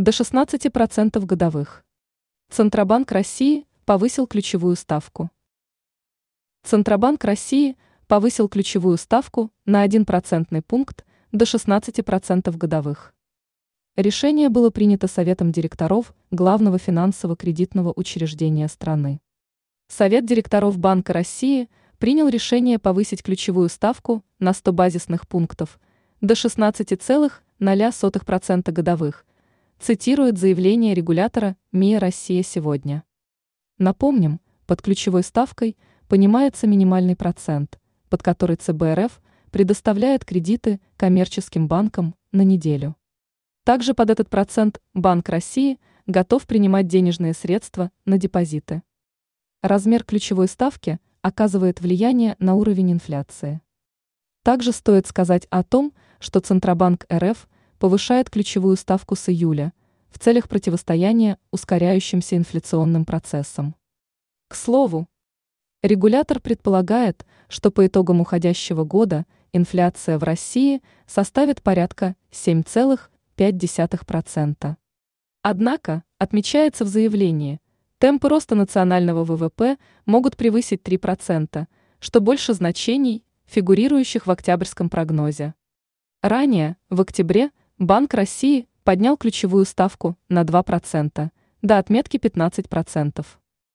до 16% годовых. Центробанк России повысил ключевую ставку. Центробанк России повысил ключевую ставку на 1 процентный пункт до 16% годовых. Решение было принято Советом директоров главного финансово-кредитного учреждения страны. Совет директоров Банка России принял решение повысить ключевую ставку на 100 базисных пунктов до 16,0% годовых, цитирует заявление регулятора МИА «Россия сегодня». Напомним, под ключевой ставкой понимается минимальный процент, под который ЦБ РФ предоставляет кредиты коммерческим банкам на неделю. Также под этот процент Банк России готов принимать денежные средства на депозиты. Размер ключевой ставки оказывает влияние на уровень инфляции. Также стоит сказать о том, что Центробанк РФ повышает ключевую ставку с июля в целях противостояния ускоряющимся инфляционным процессам. К слову, регулятор предполагает, что по итогам уходящего года инфляция в России составит порядка 7,5%. Однако, отмечается в заявлении, темпы роста национального ВВП могут превысить 3%, что больше значений, фигурирующих в октябрьском прогнозе. Ранее, в октябре, Банк России поднял ключевую ставку на 2%, до отметки 15%.